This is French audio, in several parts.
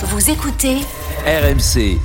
Vous écoutez RMC.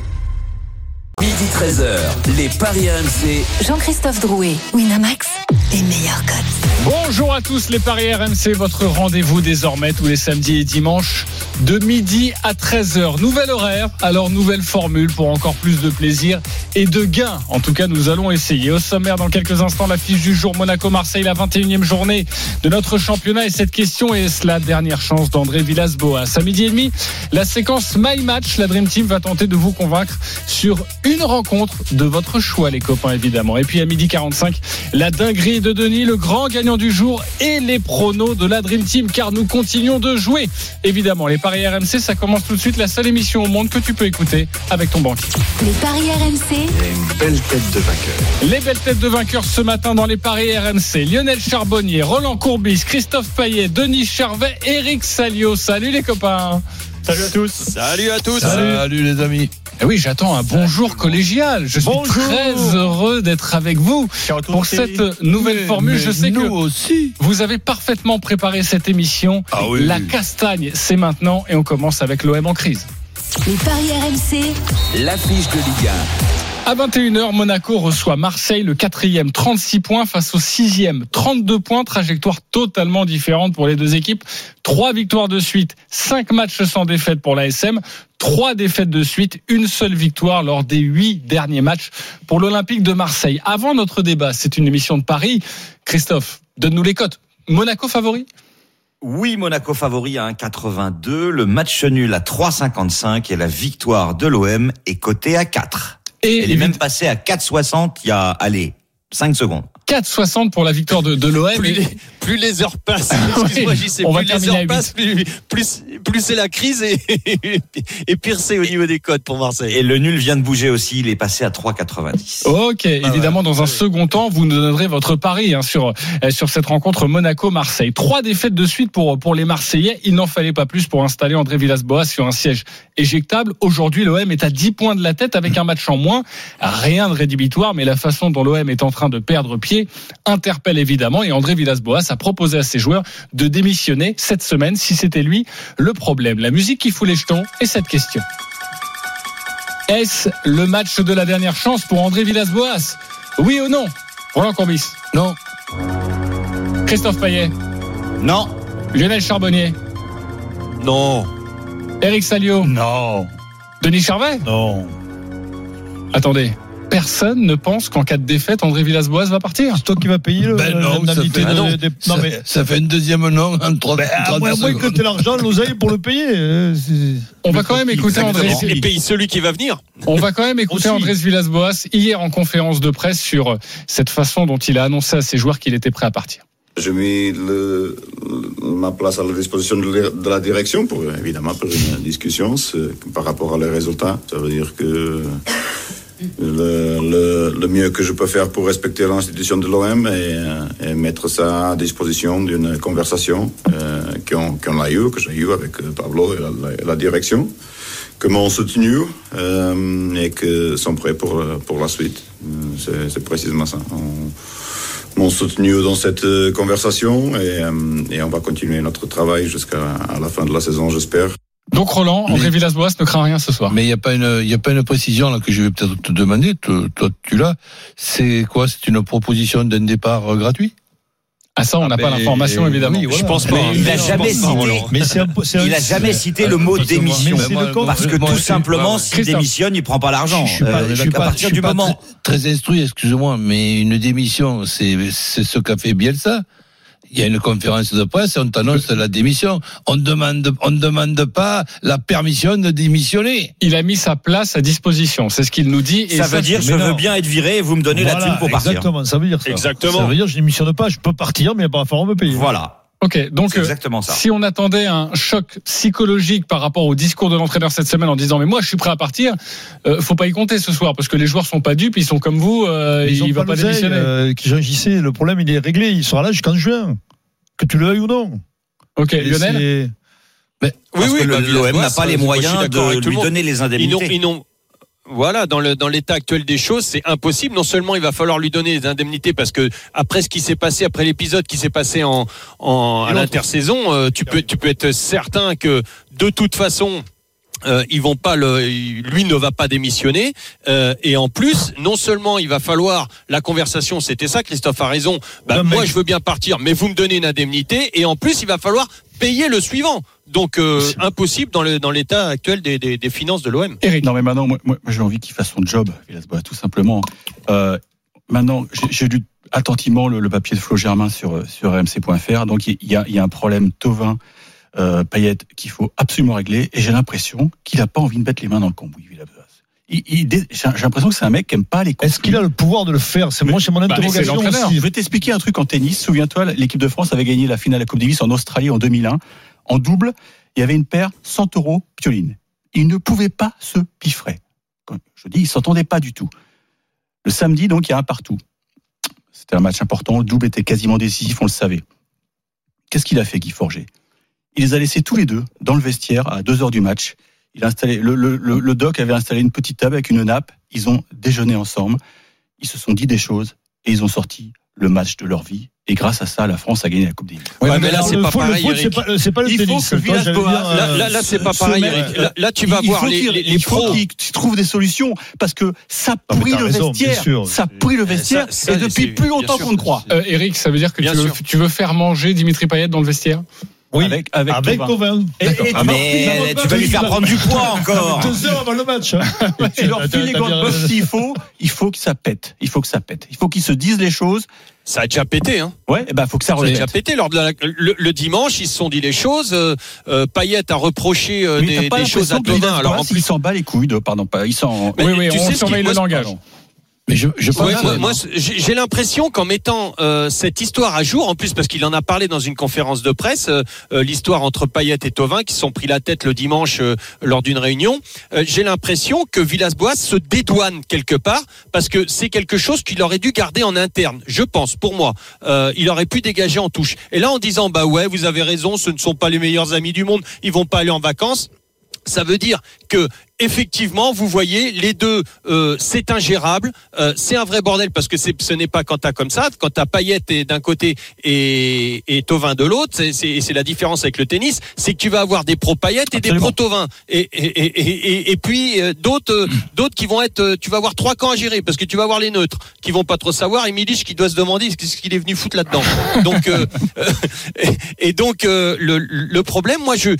Midi 13h, les Paris RMC. Jean-Christophe Drouet, Winamax, les meilleurs codes. Bonjour à tous les Paris RMC, votre rendez-vous désormais tous les samedis et dimanches de midi à 13h. Nouvelle horaire, alors nouvelle formule pour encore plus de plaisir et de gains. En tout cas, nous allons essayer. Au sommaire, dans quelques instants, la fiche du jour Monaco-Marseille, la 21e journée de notre championnat. Et cette question est la dernière chance d'André Villas-Boas. À midi et demi, la séquence My Match. La Dream Team va tenter de vous convaincre sur une rencontre de votre choix, les copains, évidemment. Et puis à midi 45, la dinguerie de Denis, le grand gagnant du jour et les pronos de la Dream Team, car nous continuons de jouer. Évidemment, paris RMC, ça commence tout de suite. La seule émission au monde que tu peux écouter avec ton banquier. Les paris RMC, une belle tête de vainqueur. Les belles têtes de vainqueurs ce matin dans les paris RMC. Lionel Charbonnier, Roland Courbis, Christophe Payet, Denis Charvet, Eric Salio. Salut les copains. Salut à tous. Salut à tous. Salut, les amis. Eh oui, j'attends un bonjour collégial. Je suis Bonjour. très heureux d'être avec vous pour cette nouvelle formule. Je sais nous que aussi. vous avez parfaitement préparé cette émission. Ah oui. La castagne, c'est maintenant et on commence avec l'OM en crise. les paris RMC, L'affiche de Ligue À 21h, Monaco reçoit Marseille, le quatrième, 36 points face au sixième, 32 points, trajectoire totalement différente pour les deux équipes. Trois victoires de suite, cinq matchs sans défaite pour l'ASM, trois défaites de suite, une seule victoire lors des huit derniers matchs pour l'Olympique de Marseille. Avant notre débat, c'est une émission de Paris. Christophe, donne-nous les cotes. Monaco favori? Oui, Monaco favori à 1,82. Le match nul à 3,55 et la victoire de l'OM est cotée à 4. Et Elle est même passée à 4,60 il y a, allez, 5 secondes. 4,60 pour la victoire de, de l'OM. Plus les, plus les heures passent, Oui, excuse-moi, j'y sais, on va plus les terminer à heures huit. passent, plus, plus, plus c'est la crise et, et pire c'est au niveau des codes pour Marseille. Et le nul vient de bouger aussi, il est passé à 3,90. Ok, évidemment, dans un second temps, vous nous donnerez votre pari hein, sur euh, sur cette rencontre Monaco-Marseille. Trois défaites de suite pour pour les Marseillais. Il n'en fallait pas plus pour installer André Villas-Boas sur un siège éjectable. Aujourd'hui, l'OM est à 10 points de la tête avec un match en moins. Rien de rédhibitoire, mais la façon dont l'OM est en train de perdre pied interpelle évidemment. Et André Villas-Boas a proposé à ses joueurs de démissionner cette semaine si c'était lui le problème. La musique qui fout les jetons et cette question. Est-ce le match de la dernière chance pour André Villas-Boas? Oui ou non? Roland Courbis? Non. Christophe Payet? Non, Lionel Charbonnier? Non, Eric Salio? Non. Denis Charvet? Non. Attendez, personne ne pense qu'en cas de défaite, André Villas-Boas va partir C'est toi qui vas payer le, Ben non, ça fait- de- Ah non, des- Ça, non, mais. ça fait une deuxième non en 30, Ben, à 30 moins, que tu aies l'argent, l'oseille pour le payer. euh, On va quand même écouter André, et paye celui qui va venir. on va quand même écouter. Andrés Villas-Boas hier en conférence de presse sur cette façon dont il a annoncé à ses joueurs qu'il était prêt à partir. J'ai mis le- le- ma place à la disposition de la, de la direction pour évidemment pour une discussion par rapport à les résultats. Ça veut dire que le, le- le mieux que je peux faire pour respecter l'institution de l'OM est, euh, est mettre ça à disposition d'une conversation euh, qu'on qu'on a eu, que j'ai eu avec euh, Pablo et la, direction, que m'ont soutenu euh, et que sont prêts pour, euh, pour la suite. Euh, C'est précisément ça. On- m'ont soutenu dans cette euh, conversation et, euh, et on va continuer notre travail jusqu'à la fin de la saison, j'espère. Donc Roland, André Villas-Boas ne craint rien ce soir. Mais il n'y a pas une, il a pas une précision là que je vais peut-être te demander. Toi, toi, tu l'as. C'est quoi? C'est une proposition d'un départ euh, gratuit? Ah ça, on n'a Ah, pas mais- l'information évidemment. oui, voilà. Je pense pas. Mais il n'a jamais pense pas, cité- Roland. Mais c'est un peu- c'est un- il a jamais cité le mot démission. Parce que tout simplement, s'il démissionne, il prend pas l'argent. Je suis pas, Euh, je suis donc à pas, partir je suis du pas moment. très, très instruit, excuse-moi, mais une démission, c'est c'est ce qu'a fait Bielsa. Il y a une conférence de presse, on t'annonce la démission. On demande, on ne demande pas la permission de démissionner. Il a mis sa place à disposition, c'est ce qu'il nous dit. Et Ça veut dire, je veux bien être viré et vous me donnez la thune pour partir. Exactement, ça veut dire ça. Exactement. Ça veut dire je démissionne pas, je peux partir, mais il va pas falloir me payer. Voilà. Ok, donc euh, exactement ça. si on attendait un choc psychologique par rapport au discours de l'entraîneur cette semaine en disant mais moi je suis prêt à partir, euh, faut pas y compter ce soir parce que les joueurs sont pas dupes, ils sont comme vous, euh, Mais ils il va pas l'oseille, démissionner. euh, qui Jean JC, le problème il est réglé, il sera là jusqu'en juin. Que tu le veuilles ou non. ok, Et Lionel. c'est- Oui, Parce oui, que bah, l'OM n'a pas les moyens de le lui donner les indemnités. ils n'ont- voilà, dans le dans l'état actuel des choses, c'est impossible. Non seulement il va falloir lui donner des indemnités parce que après ce qui s'est passé, après l'épisode qui s'est passé en, en à l'intersaison, euh, tu peux tu peux être certain que de toute façon euh, ils vont pas le, lui ne va pas démissionner. Euh, et en plus non seulement il va falloir la conversation c'était ça Christophe a raison. Bah, Non, mais- moi je veux bien partir mais vous me donnez une indemnité. Et en plus il va falloir payer le suivant donc euh, impossible dans le dans l'état actuel des, des, des finances de l'OM Eric. Non, mais maintenant, moi, moi, j'ai envie qu'il fasse son job, tout simplement. Euh, maintenant, j'ai- lu attentivement le, le papier de Flo Germain sur, euh, sur RMC.fr. Donc, il y a, il y a un problème Tovin, euh, Payet qu'il faut absolument régler. Et j'ai l'impression qu'il n'a pas envie de mettre les mains dans le cambouis, j'ai l'impression que c'est un mec qui aime pas les Est-ce qu'il a le pouvoir de le faire? C'est moi, c'est mon Bah, c'est interrogation l'entraîneur. aussi. Je vais t'expliquer un truc en tennis. Souviens-toi, l'équipe de France avait gagné la finale de la Coupe Davis en Australie en 2001. En double, il y avait une paire Santoro Pioline. Ils ne pouvaient pas se piffrer. Quand je dis, ils s'entendaient pas du tout. Le samedi, donc, il y a un partout. C'était un match important. Le double était quasiment décisif, on le savait. Qu'est-ce qu'il a fait, Guy Forger? Il les a laissés tous les deux dans le vestiaire à deux heures du match. Le doc avait installé une petite table avec une nappe. Ils ont déjeuné ensemble. Ils se sont dit des choses et ils ont sorti le match de leur vie. Et grâce à ça, la France a gagné la Coupe Davis. Ouais, mais là, alors, c'est pas pareil, foot, Eric. c'est pas- C'est pas le Il faut tennis. que Toi, là, euh, là, là, c'est pas ce pareil Eric. Là, là, tu vas il voir faut les, qu'il- les, les il faut pros trouve des solutions parce que ça mais pourrit le raison, bien vestiaire. Ça pourrit le vestiaire ça, et depuis plus longtemps qu'on ne croit. Euh, Eric, ça veut dire que tu veux, tu veux faire manger Dimitri Payet dans le vestiaire? Oui, Avec- avec avec. Tovin. Et- et- Ah, mais tu vas lui faire prendre du poids encore. Deux heures avant le match. hein. Tu leur files les gants de boxe s'il faut, il faut que ça pète. Il faut que ça pète. Il faut qu'ils se disent les choses. ça a déjà pété hein Ouais, et ben faut que ça Ça a déjà pété lors de la- le, le dimanche ils se sont dit les choses euh, euh, Payet a reproché euh, des, des choses à Villas-Boas, alors en il plus s'en bat les couilles de, pardon, pas, il s'en, Oui, oui, tu on sais ce surveille le langage. Pardon. Mais je, je pense Ouais, que- moi, moi, j'ai l'impression qu'en mettant euh, cette histoire à jour, en plus parce qu'il en a parlé dans une conférence de presse, euh, euh, l'histoire entre Payet et Tovin qui sont pris la tête le dimanche euh, lors d'une réunion, euh, j'ai l'impression que Villas-Boas se dédouane quelque part parce que c'est quelque chose qu'il aurait dû garder en interne. Je pense, pour moi, Euh, il aurait pu dégager en touche. Et là, en disant bah ouais, vous avez raison, ce ne sont pas les meilleurs amis du monde, ils vont pas aller en vacances. Ça veut dire que effectivement, vous voyez, les deux, euh, c'est ingérable, euh, c'est un vrai bordel parce que c'est- ce n'est pas quand t'as comme ça, quand t'as Payet et- d'un côté et, et Tovin de l'autre, c'est- la différence avec le tennis, c'est que tu vas avoir des pro Payet et des pro Tovin, et, et, et, puis euh, d'autres, euh, d'autres qui vont être, euh, tu vas avoir trois camps à gérer parce que tu vas avoir les neutres qui vont pas trop savoir et Milich qui doit se demander ce qu'il est venu foutre là-dedans. Donc euh, et, et donc euh, le, le problème, moi je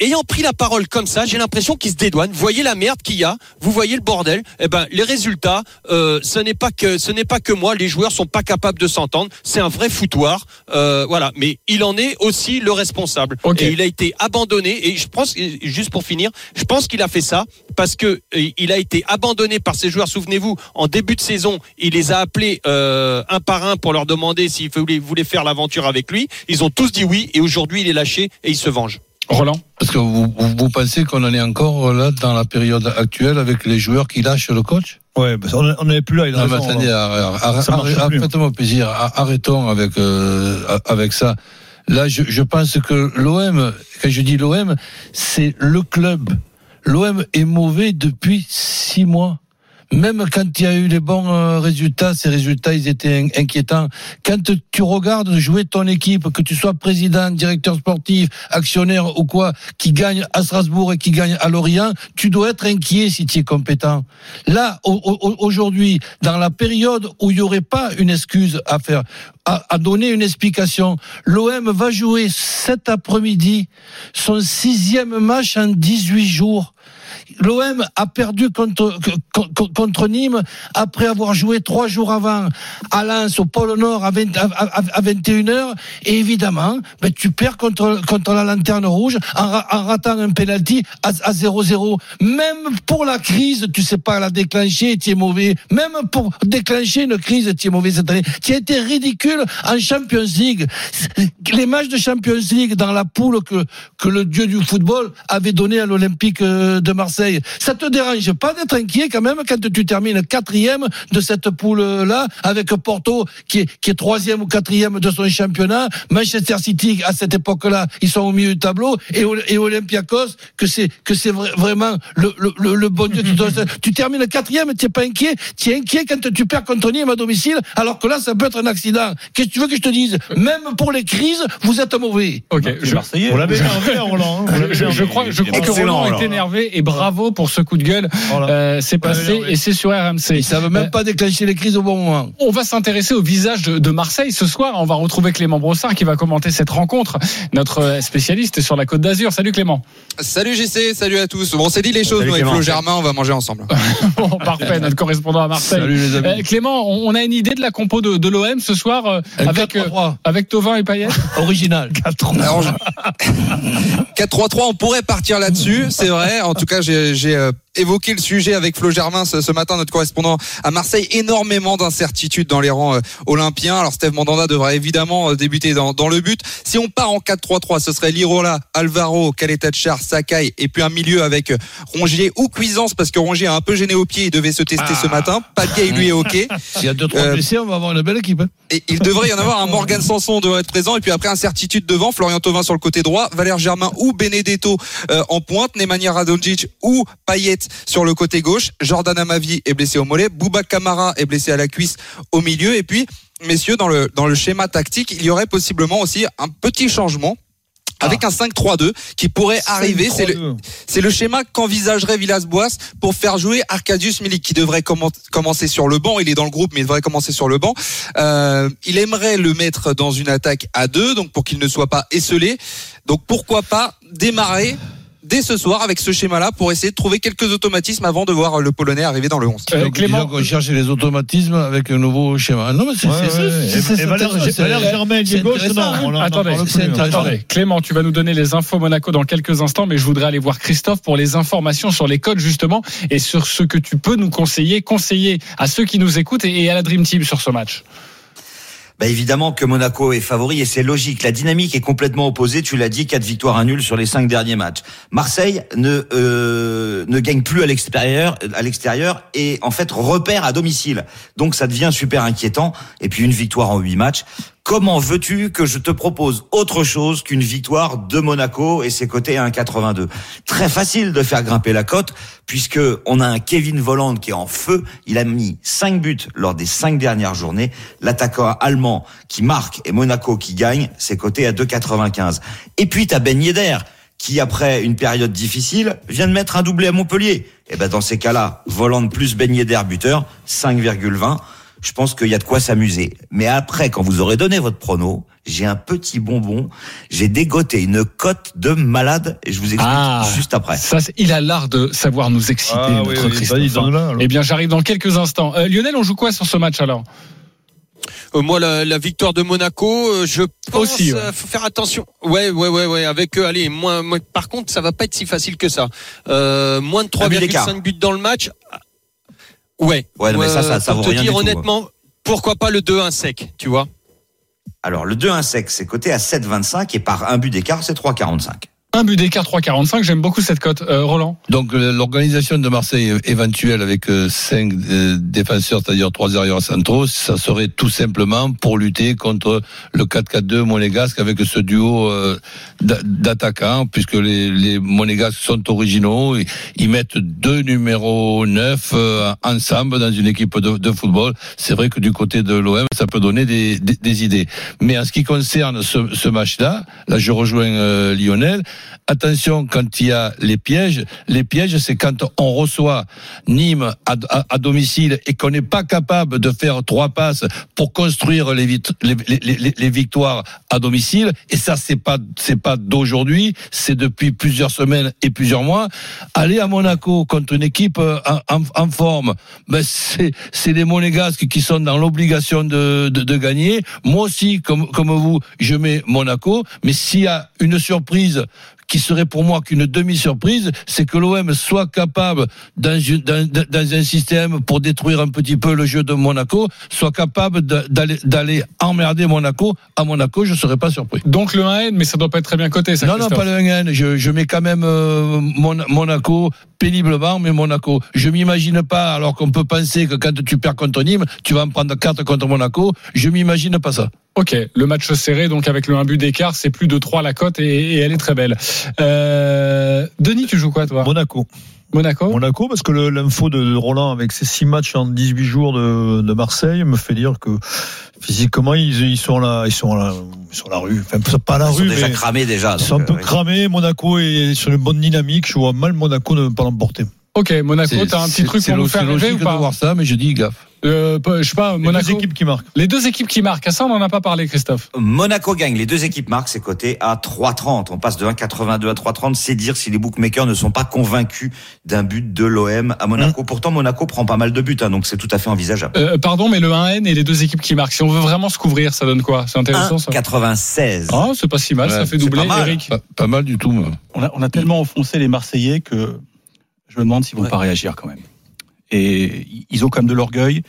ayant pris la parole comme ça, j'ai l'impression qu'il se dédouane. Vous voyez la merde qu'il y a, vous voyez le bordel. Eh ben, les résultats, euh, ce n'est pas que ce n'est pas que moi. Les joueurs sont pas capables de s'entendre. C'est un vrai foutoir, euh, voilà. Mais il en est aussi le responsable. Et il a été abandonné. Et je pense, juste pour finir, je pense qu'il a fait ça parce que il a été abandonné par ses joueurs. Souvenez-vous, en début de saison, il les a appelés euh, un par un pour leur demander s'ils voulaient, voulaient faire l'aventure avec lui. Ils ont tous dit oui. Et aujourd'hui, il est lâché et il se venge. Roland Parce que vous, vous, vous pensez qu'on en est encore là dans la période actuelle avec les joueurs qui lâchent le coach? Ouais, parce qu'on on n'est plus là. Il a Non, mais raison, attendez, arr- faites-moi plaisir, ar- arrêtons avec euh, avec ça. Là, je, je pense que l'OM, quand je dis l'OM, c'est le club. L'OM est mauvais depuis six mois. Même quand il y a eu les bons euh, résultats, ces résultats, ils étaient in- inquiétants. Quand tu regardes jouer ton équipe, que tu sois président, directeur sportif, actionnaire ou quoi, qui gagne à Strasbourg et qui gagne à Lorient, tu dois être inquiet si tu es compétent. Là, au- au- aujourd'hui, dans la période où il n'y aurait pas une excuse à faire, à donner une explication, l'OM va jouer cet après-midi son sixième match en 18 jours. L'OM a perdu contre, contre, Nîmes après avoir joué trois jours avant à Lens, au pôle Nord, à, 20 à, à- à 21h. Et évidemment, ben, tu perds contre, contre la lanterne rouge en, en ratant un penalty à, à 0-0. Même pour la crise, tu sais pas la déclencher, tu es mauvais. Même pour déclencher une crise, tu es mauvais cette année. Tu as été ridicule en Champions League. Les matchs de Champions League dans la poule que, que le dieu du football avait donné à l'Olympique euh, de Marseille Marseille. Ça te dérange pas d'être inquiet quand même quand tu termines quatrième de cette poule-là, avec Porto qui est, qui est troisième ou quatrième de son championnat, Manchester City à cette époque-là, ils sont au milieu du tableau, et, Ol- et Olympiakos, que c'est que c'est vra- vraiment le, le, le, bon Dieu. Tu termines quatrième, tu n'es pas inquiet, tu es inquiet quand tu perds contre Nîmes à domicile, alors que là, ça peut être un accident. Qu'est-ce que tu veux que je te dise? Même pour les crises, vous êtes mauvais. Ok, Les je, Marseillais. On l'avait énervé, Roland. hein. Je, crois, je crois que Roland est énervé et bravo pour ce coup de gueule. Voilà. Euh, c'est passé et c'est sur RMC. Ils savent Euh, même pas déclencher les crises au bon moment. On va s'intéresser au visage de, de Marseille ce soir. On va retrouver Clément Brossard qui va commenter cette rencontre, notre euh, spécialiste sur la Côte d'Azur. Salut Clément. Salut JC, salut à tous. Bon, on s'est dit les choses, Salut nous avec. Flo Germain, on va manger ensemble. Bon, parfait, notre correspondant à Marseille. Salut les amis. Euh, Clément, on a une idée de la compo de, de l'OM ce soir euh, avec, euh, 4-3-3, avec Tovin et Payet? Original. Alors, je- 4-3-3, on pourrait partir là-dessus, c'est vrai. En tout cas, j'ai j'ai, euh, évoqué le sujet avec Flo Germain ce, ce matin, notre correspondant à Marseille. Énormément d'incertitudes dans les rangs euh, olympiens. Alors, Steve Mandanda devrait évidemment euh, débuter dans, dans le but. Si on part en 4-3-3, ce serait Lirola, Alvaro, Kaletachar, Sakai, et puis un milieu avec euh, Rongier ou Cuisance, parce que Rongier a un peu gêné au pied, il devait se tester ce matin. Papier, lui, est OK. S'il y a deux, trois Euh, blessés, on va avoir une belle équipe. hein. Et il devrait y en avoir un Morgan Sanson devrait être présent et puis après incertitude devant Florian Thauvin sur le côté droit Valère Germain ou Benedetto euh, en pointe Nemanja Radonjic ou Payet sur le côté gauche Jordan Amavi est blessé au mollet Bouba Kamara est blessé à la cuisse au milieu et puis messieurs dans le dans le schéma tactique il y aurait possiblement aussi un petit changement avec un 5-3-2 qui pourrait arriver, c'est le, c'est le schéma qu'envisagerait Villas-Boas pour faire jouer Arcadius Milik, qui devrait commen- commencer sur le banc. Il est dans le groupe, mais il devrait commencer sur le banc. Euh, il aimerait le mettre dans une attaque à deux, donc pour qu'il ne soit pas esselé. Donc pourquoi pas démarrer dès ce soir avec ce schéma-là pour essayer de trouver quelques automatismes avant de voir le Polonais arriver dans le 11. Euh, Clément, qu'on cherche les automatismes avec un nouveau schéma. Non, mais c'est Attendez, Clément, tu vas nous donner les infos Monaco dans quelques instants, mais je voudrais aller voir Christophe pour les informations sur les codes justement et sur ce que tu peux nous conseiller, conseiller à ceux qui nous écoutent et à la Dream Team sur ce match. Bah évidemment que Monaco est favori et c'est logique. La dynamique est complètement opposée. Tu l'as dit, quatre victoires, un nul sur les cinq derniers matchs. Marseille ne euh, ne gagne plus à l'extérieur, à l'extérieur et en fait repère à domicile. Donc ça devient super inquiétant. Et puis une victoire en huit matchs. Comment veux-tu que je te propose autre chose qu'une victoire de Monaco et ses côtés à 1,82 Très facile de faire grimper la cote puisque on a un Kevin Volland qui est en feu. Il a mis 5 buts lors des cinq dernières journées. L'attaquant allemand qui marque et Monaco qui gagne, c'est coté à 2,95. Et puis t'as Ben Yedder qui après une période difficile vient de mettre un doublé à Montpellier. Et ben dans ces cas-là, Volland plus Ben Yedder buteur, 5,20 je pense qu'il y a de quoi s'amuser. Mais après, quand vous aurez donné votre prono, j'ai un petit bonbon. J'ai dégoté une cote de malade et je vous explique Ah. juste après. Ça, il a l'art de savoir nous exciter, Ah, notre oui, Christophe. Eh bien, j'arrive dans quelques instants. Euh, Lionel, on joue quoi sur ce match alors Euh, moi, la, la victoire de Monaco, euh, je pense Aussi, ouais. euh, faut faire attention. Ouais, ouais, ouais, ouais. Avec eux, allez, moins, moins- Par contre, ça va pas être si facile que ça. Euh, moins de Un but d'écart. 3,5 buts dans le match. Ouais. Ouais, non, mais ça, ça- ça vaut te rien dire du tout, honnêtement, pourquoi pas le 2-1 sec, tu vois? Alors, le 2-1 sec, c'est coté à 7,25 et par un but d'écart, c'est 3,45. Un but d'écart 3,45. J'aime beaucoup cette cote. Euh, Roland Donc euh, l'organisation de Marseille éventuelle avec euh, cinq euh, défenseurs, c'est-à-dire trois arrières centraux, ça serait tout simplement pour lutter contre le 4-4-2 monégasque avec ce duo euh, d'a- d'attaquants, puisque les, les monégasques sont originaux, ils, mettent deux numéros 9 euh, ensemble dans une équipe de, football. C'est vrai que du côté de l'OM, ça peut donner des, idées. Mais en ce qui concerne ce, match-là, là je rejoins euh, Lionel, attention quand il y a les pièges. Les pièges, c'est quand on reçoit Nîmes à, domicile et qu'on n'est pas capable de faire trois passes pour construire les, victoires à domicile. Et ça, c'est pas c'est pas d'aujourd'hui, c'est depuis plusieurs semaines et plusieurs mois. Aller à Monaco contre une équipe euh, en forme, ben c'est c'est les Monégasques qui sont dans l'obligation de, de, de gagner. Moi aussi, comme comme vous, je mets Monaco. Mais s'il y a une surprise qui serait pour moi qu'une demi-surprise, c'est que l'OM soit capable, dans, un système pour détruire un petit peu le jeu de Monaco, soit capable d'aller emmerder Monaco. À Monaco, je ne serais pas surpris. Donc le 1N, mais ça doit pas être très bien coté, ça. Non, non, pas le 1N. Je, je mets quand même euh, Mon- Monaco péniblement, mais Monaco. Je m'imagine pas, alors qu'on peut penser que quand tu perds contre Nîmes, tu vas en prendre 4 contre Monaco. Je m'imagine pas ça. Ok, le match serré, donc avec le 1 but d'écart, c'est plus de 3 la cote et, et elle est très belle. Euh, Denis, tu joues quoi toi? Monaco. Monaco? Monaco, parce que l'info de Roland avec ses six matchs en 18 jours de, de Marseille me fait dire que physiquement ils, ils sont là, ils sont là, ils sont à la rue. Enfin, pas à la Ils sont rue, déjà mais cramés déjà. ils sont un peu euh, oui. cramés. Monaco est sur une bonne dynamique. Je vois mal Monaco ne pas l'emporter. Ok, Monaco, C'est- t'as un petit truc pour nous faire rêver ou logique de pas? voir ça, mais je dis gaffe. Euh, Je sais pas, Les Monaco. deux équipes qui marquent. Les deux équipes qui marquent, à ça on en a pas parlé, Christophe. Monaco gagne, les deux équipes marquent, c'est coté à 3,30. On passe de 1,82 à 3,30. C'est dire si les bookmakers ne sont pas convaincus d'un but de l'OM à Mmh. Monaco. Pourtant, Monaco prend pas mal de buts, hein, donc c'est tout à fait envisageable. Euh, pardon, mais le 1N et les deux équipes qui marquent. Si on veut vraiment se couvrir, ça donne quoi? C'est intéressant ça. 1,96. Ah, c'est pas si mal, ça fait doubler, pas mal. Eric. Pas, pas mal du tout. moi. On a, on a tellement enfoncé les Marseillais que je me demande s'ils vont Ouais. pas réagir quand même. Et ils ont quand même de l'orgueil.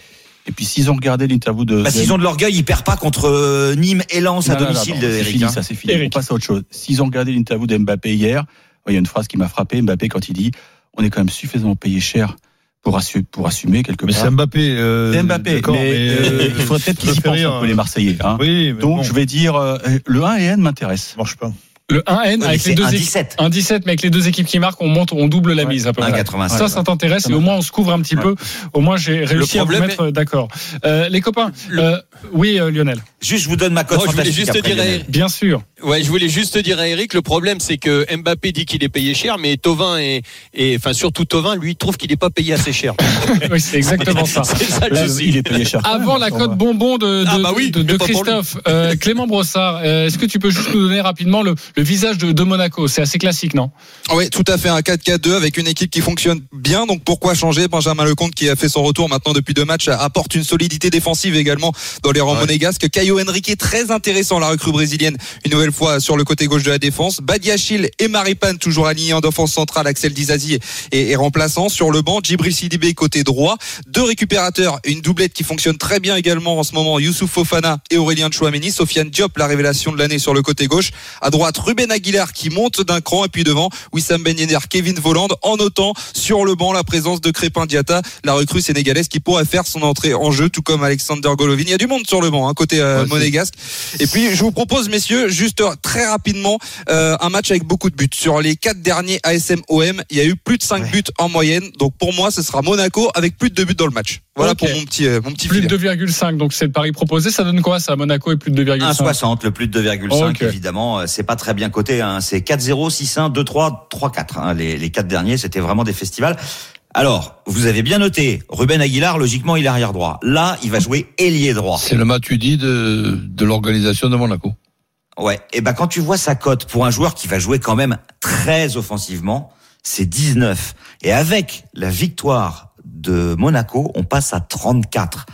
Et puis s'ils ont regardé l'interview de. Bah, s'ils ont de l'orgueil, ils perdent pas contre euh, Nîmes et Lens à Non, non, non, domicile, non, de Eric. fini, hein. ça c'est fini. Eric. On passe à autre chose. S'ils ont regardé l'interview d'Mbappé hier, il y a une phrase qui m'a frappé. Mbappé quand il dit on est quand même suffisamment payé cher pour, assu- pour assumer quelque Mais part. c'est Mbappé. euh, C'est Mbappé, d'accord, mais, euh, il faudrait peut-être qu'ils y pensent un peu les Marseillais. Hein. Oui, mais Donc bon, je vais dire euh, le 1 et N m'intéresse. ça marche pas. Le 1N Ouais, mais avec les deux équipes. 17. Un 17, mais avec les deux équipes qui marquent, on monte, on double la Ouais. mise à peu près. 1,96. Ça, ça t'intéresse et au moins on se couvre un petit peu. Au moins j'ai réussi à vous problème mettre euh, d'accord. Euh, les copains, Le- euh, oui euh, Lionel, Juste, je vous donne ma cote je voulais juste après, dire à Lionel. Eric- bien sûr. Ouais, je voulais juste te dire à Eric, le problème c'est que Mbappé dit qu'il est payé cher, mais Tovin et, et enfin surtout Tovin, lui trouve qu'il n'est pas payé assez cher. oui, c'est exactement ça. c'est ça le Là, souci. il est payé cher. Avant la cote bonbon de, de, Ah bah oui, de, de. Christophe, euh, Clément Brossard, euh, est-ce que tu peux juste nous donner rapidement le, le visage de, de Monaco C'est assez classique, non? Oui, tout à fait un 4-4-2 avec une équipe qui fonctionne bien. Donc pourquoi changer? Benjamin Lecomte qui a fait son retour maintenant depuis deux matchs apporte une solidité défensive également dans les rangs Ouais. monégasques. Caio Henrique est très intéressant, la recrue brésilienne, une nouvelle fois sur le côté gauche de la défense. Badiachil et Maripane toujours alignés en défense centrale. Axel Dizazi est, est remplaçant sur le banc. Djibril Sidibé côté droit. Deux récupérateurs, une doublette qui fonctionne très bien également en ce moment. Youssouf Fofana et Aurélien Chouameni. Sofiane Diop, la révélation de l'année sur le côté gauche. À droite, Ruben Aguilar qui monte d'un cran et puis devant Wissam Ben Yedder, Kevin Voland en notant sur le banc la présence de Crépin Diata, la recrue sénégalaise qui pourrait faire son entrée en jeu tout comme Alexander Golovin. Il y a du monde sur le banc hein, côté euh, Ouais, monégasque. Et puis je vous propose messieurs juste très rapidement euh, un match avec beaucoup de buts. Sur les quatre derniers ASM OM, il y a eu plus de 5 Ouais. buts en moyenne. Donc pour moi, ce sera Monaco avec plus de 2 buts dans le match. Voilà pour mon petit euh, mon petit Plus filet. de 2,5, donc c'est le pari proposé. Ça donne quoi ça, Monaco et plus de 2,5 1,60, le plus de 2,5 Ok. évidemment, euh, c'est pas très bien coté. Hein. C'est 4-0, 6-1, 2-3, 3-4. Hein. Les, les quatre derniers, c'était vraiment des festivals. Alors, vous avez bien noté, Ruben Aguilar, logiquement, il est arrière droit. Là, il va jouer ailier droit. C'est le Matuidi de, de l'organisation de Monaco. Ouais. Et ben quand tu vois sa cote pour un joueur qui va jouer quand même très offensivement, c'est 19. Et avec la victoire de Monaco, on passe à 34.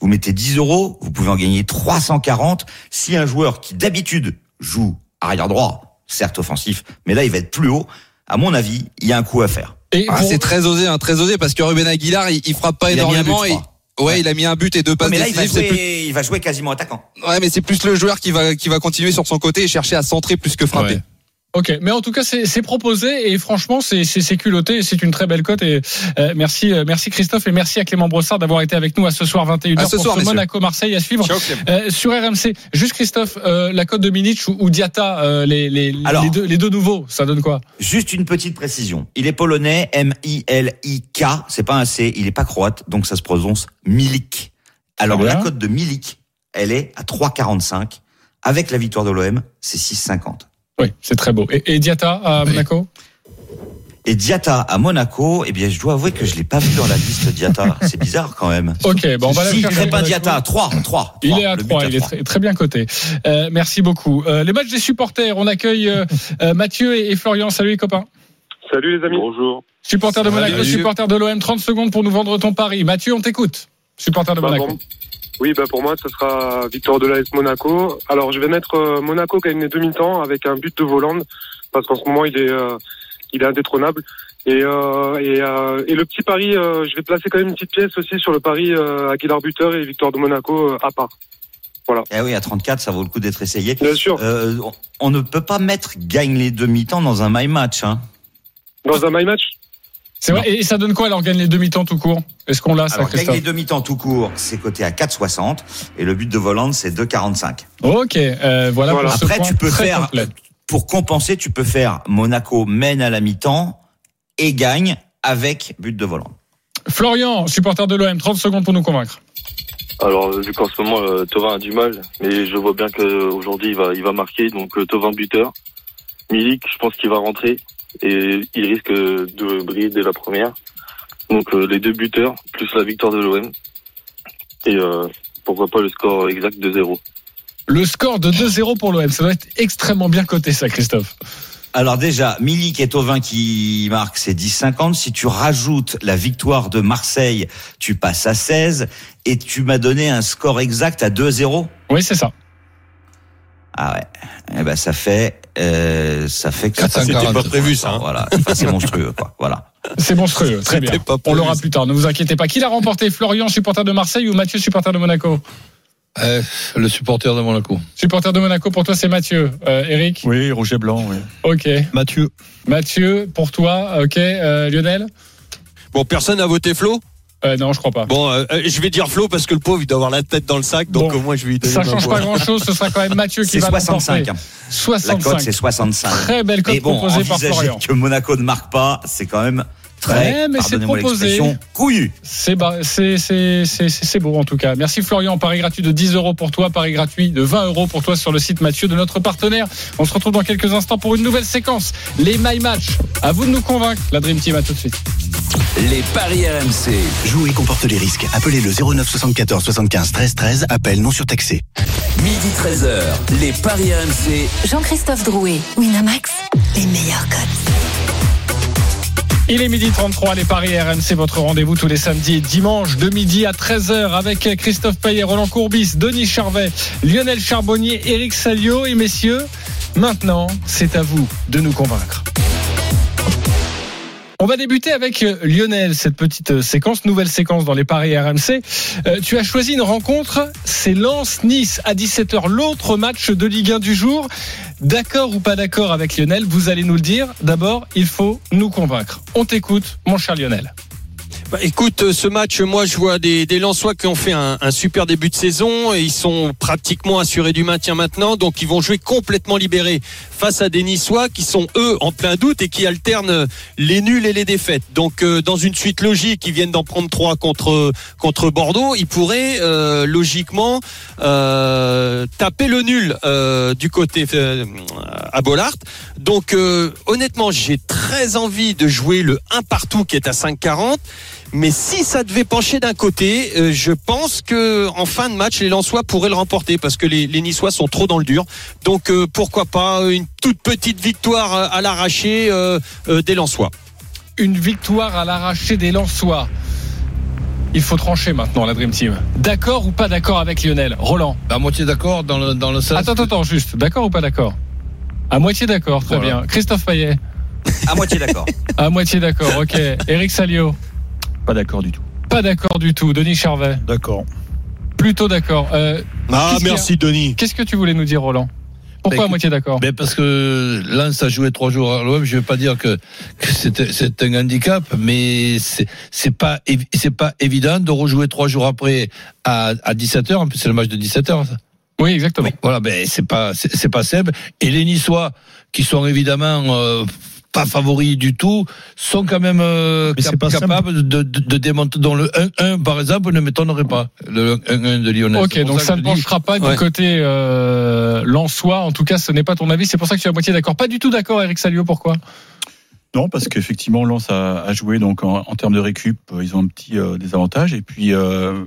Vous mettez 10 euros, vous pouvez en gagner 340. Si un joueur qui d'habitude joue arrière droit, certes offensif, mais là il va être plus haut, à mon avis, il y a un coup à faire. Ah, pour- c'est très osé, hein, très osé parce que Ruben Aguilar, il, il frappe pas Il a mis un énormément. but, et- ouais, il a mis un but et deux passes mais là, il va, plus- jouer, il va jouer quasiment attaquant. Ouais, mais c'est plus le joueur qui va qui va continuer sur son côté et chercher à centrer plus que frapper. Ouais. Ok, mais en tout cas c'est proposé et franchement c'est culotté et c'est une très belle cote et euh, merci euh, merci Christophe et merci à Clément Brossard d'avoir été avec nous à ce soir 21h À ce pour soir, ce messieurs. Monaco Marseille à suivre. Ciao. Euh, sur RMC, juste Christophe, euh, la cote de Milic ou, ou Diata, les, les, Alors. les, deux, les deux nouveaux, ça donne quoi? Juste une petite précision. Il est polonais, M-I-L-I-K. C'est pas un C, il est pas croate, donc ça se prononce Milik. Alors, la cote de Milik, elle est à 3,45. Avec la victoire de l'OM, c'est 6,50. Oui, c'est très beau. Et, et Diata à Oui. Monaco Et Diata à Monaco, eh bien, je dois avouer que je l'ai pas vu dans la liste Diata. C'est bizarre quand même. Ok, bon, on va la si, chercher. Crépin Diata, 3, 3. Il est à 3, il est très, très bien coté. Euh, merci beaucoup. Euh, les matchs des supporters, on accueille euh, Mathieu et, et Florian. Salut les copains. Salut les amis. Bonjour. Supporter de Monaco, supporter de l'OM, 30 secondes pour nous vendre ton pari. Mathieu, on t'écoute. Supporter de Monaco. bon. Oui, bah pour moi, ce sera victoire de l'AS Monaco. Alors, je vais mettre euh, Monaco gagne les demi-temps avec un but de Voland. parce qu'en ce moment il est euh, il est indétrônable. Et, euh, et, euh, et le petit pari, euh, je vais placer quand même une petite pièce aussi sur le pari euh, Aguilar buteur et victoire de Monaco à part. Voilà. Eh oui, à 34, ça vaut le coup d'être essayé. Bien sûr. Euh, on- on ne peut pas mettre gagne les demi-temps dans un my match. Hein. Dans un my match, C'est vrai. Et ça donne quoi alors gagne les demi-temps tout court? Est-ce qu'on l'a ça, Alors, gagne les demi-temps tout court, c'est coté à 4,60 et le but de Voland, c'est 2,45. Ok, euh, voilà, Voilà. pour ce Après, point tu peux très faire, complet. pour compenser, tu peux faire Monaco mène à la mi-temps et gagne avec but de Voland. Florian, supporter de l'OM, 30 secondes pour nous convaincre. Alors, vu qu'en ce moment, euh, Thauvin a du mal, mais je vois bien qu'aujourd'hui, il va, il va marquer. Donc, euh, Thauvin buteur. Milik, je pense qu'il va rentrer et il risque de briller dès la première. Donc, euh, les deux buteurs, plus la victoire de l'OM. Et euh, pourquoi pas le score exact de 0. Le score de 2-0 pour l'OM, ça doit être extrêmement bien coté ça, Christophe. Alors déjà, Milik et Tovin qui marquent, c'est 10,50. Si tu rajoutes la victoire de Marseille, tu passes à 16. Et tu m'as donné un score exact à 2-0 Oui, c'est ça. Ah ouais. Eh ben ça fait, euh, ça fait que 440. C'était pas prévu, ça, hein. Voilà. Enfin, c'est monstrueux, quoi. Voilà. C'est monstrueux, très bien. On l'aura plus tard, ne vous inquiétez pas. Qui l'a remporté? Florian, supporter de Marseille ou Mathieu, supporter de Monaco? Euh, le supporter de Monaco. Supporter de Monaco, pour toi c'est Mathieu. Euh, Eric? Oui, Roger Blanc, oui. Ok. Mathieu. Mathieu, pour toi, ok. Euh, Lionel? Bon, personne n'a voté Flo? Euh, Non, je crois pas. Bon, euh, euh, je vais dire Flo parce que le pauvre, il doit avoir la tête dans le sac, donc Bon. au moins je vais lui donner Ça change pas grand chose, ce sera quand même Mathieu qui C'est va 65. l'emporter. hein. La cote, 65. c'est 65. Très belle cote bon, proposée par Florian. que Monaco ne marque pas, c'est quand même très, Ouais, mais c'est pardonnez-moi proposé. l'expression, couillu. C'est ba- c'est c'est c'est c'est- c'est beau en tout cas. Merci Florian. Paris gratuit de 10 euros pour toi, Paris gratuit de 20 euros pour toi sur le site Mathieu de notre partenaire. On se retrouve dans quelques instants pour une nouvelle séquence. Les My Match. À vous de nous convaincre. La Dream Team à tout de suite. Les paris RMC. Jouer comporte les risques. Appelez le 09 74 75 13 13. Appel non surtaxé. Midi 13h. Les paris RMC. Jean-Christophe Drouet, Winamax, les meilleurs codes. Il est midi 33, les Paris RMC, votre rendez-vous tous les samedis et dimanches de midi à 13h avec Christophe Payet, Roland Courbis, Denis Charvet, Lionel Charbonnier, Eric Salio et messieurs, maintenant c'est à vous de nous convaincre. On va débuter avec euh, Lionel, cette petite euh, séquence, nouvelle séquence dans les paris RMC. Euh, tu as choisi une rencontre, c'est Lens-Nice à 17h, l'autre match de Ligue 1 du jour. D'accord ou pas d'accord avec Lionel, vous allez nous le dire. D'abord, il faut nous convaincre. On t'écoute, mon cher Lionel. Bah, écoute, euh, ce match, moi, je vois des, des qui ont fait un, un super début de saison et ils sont pratiquement assurés du maintien maintenant, donc ils vont jouer complètement libérés face à des Niçois qui sont eux en plein doute et qui alternent les nuls et les défaites. Donc, euh, dans une suite logique, ils viennent d'en prendre trois contre contre Bordeaux, ils pourraient euh, logiquement euh, taper le nul euh, du côté euh, à Bollard. Donc, honnêtement, j'ai très envie de jouer le 1 partout qui est à 5,40. Mais si ça devait pencher d'un côté, euh, je pense que en fin de match, les Lensois pourraient le remporter parce que les, les Niçois sont trop dans le dur. Donc euh, pourquoi pas une toute petite victoire euh, à l'arraché euh, euh, des Lensois. Une victoire à l'arraché des Lensois. Il faut trancher maintenant, la Dream Team. D'accord ou pas d'accord avec Lionel? Roland? À moitié d'accord dans le, dans le sens. Attends, attends, attends, juste. D'accord ou pas d'accord? À moitié d'accord, très Voilà. bien. Christophe Payet À moitié d'accord. À moitié d'accord, ok. Eric Salio Pas d'accord du tout. Pas d'accord du tout. Denis Charvet D'accord. Plutôt d'accord. Euh, Ah merci Denis. Qu'est-ce que tu voulais nous dire, Roland? Pourquoi à Écoute, moitié d'accord? Ben parce que Lens a joué trois jours à l'OM, je ne veux pas dire que, que c'est un handicap, mais c'est c'est pas pas évident de rejouer trois jours après à, à 17h. En plus, c'est le match de 17h. Ça. Oui, exactement. Voilà, ben c'est pas c'est c'est pas simple. Et les Niçois, qui sont évidemment euh, pas favoris du tout, sont quand même euh, cap- capables de, de, de démonter. Dans le 1-1, par exemple, ne m'étonnerait pas. Le 1-1 de Lyonnais. Ok, donc ça ne dis- penchera pas Ouais. du côté euh, Lensois. En tout cas, ce n'est pas ton avis. C'est pour ça que tu es à moitié d'accord. Pas du tout d'accord, Eric Salio. Pourquoi? Non, parce qu'effectivement, Lens a, a joué donc en, en termes de récup, euh, ils ont un petit euh, désavantage. Et puis, euh,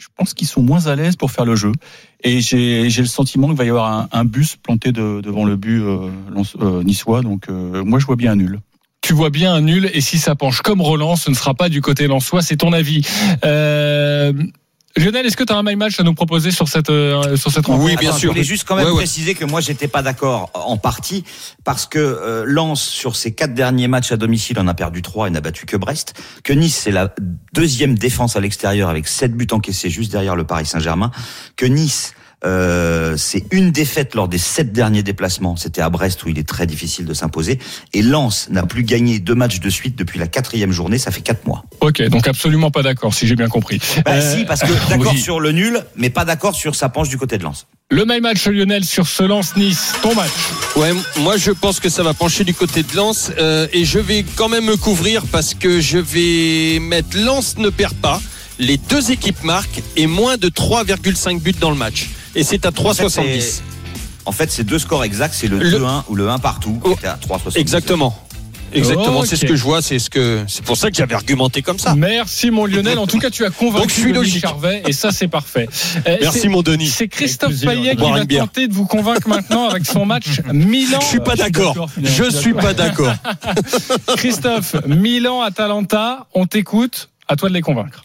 je pense qu'ils sont moins à l'aise pour faire le jeu. Et j'ai le sentiment qu'il va y avoir un, un bus planté de- devant le but euh, euh, niçois. Donc, euh, moi, je vois bien un nul. tu vois bien un nul et si ça penche comme Roland, ce ne sera pas du côté Lensois, c'est ton avis. Euh, Lionel, est-ce que tu as un my match à nous proposer sur cette, euh, sur cette rencontre Attends, Je voulais juste quand même préciser que moi j'étais pas d'accord en partie parce que euh, Lens sur ses quatre derniers matchs à domicile en a perdu trois et n'a battu que Brest. Que Nice c'est la deuxième défense à l'extérieur avec sept buts encaissés juste derrière le Paris Saint-Germain. Que Nice euh, c'est une défaite lors des sept derniers déplacements. C'était à Brest où il est très difficile de s'imposer. Et Lens n'a plus gagné deux matchs de suite depuis la quatrième journée. Ça fait quatre mois. Ok, donc absolument pas d'accord, si j'ai bien compris. Bah Euh, si, parce que d'accord oui. sur le nul, mais pas d'accord sur sa penche du côté de Lens. Le my match Lionel sur ce Lens-Nice, ton match. Ouais, moi je pense que ça va pencher du côté de Lens euh, et je vais quand même me couvrir parce que je vais mettre Lens ne perd pas, les deux équipes marquent et moins de 3,5 buts dans le match. Et c'est à En fait, 3,70. c'est- En fait, c'est deux scores exacts, c'est le, Le- 2-1 ou le 1 partout qui était à 3,70. Exactement. Exactement, c'est ce que je vois, c'est ce que c'est pour ça que j'avais argumenté comme ça. Merci mon Lionel. En tout cas, tu as convaincu Donc, je suis Denis. Charvet et ça c'est parfait. Euh, Merci, mon Denis. C'est Christophe. Payet qui va tenter de vous convaincre maintenant avec son match Milan. Je suis pas d'accord. Je suis pas d'accord. Christophe, Milan Atalanta, on t'écoute. À toi de les convaincre.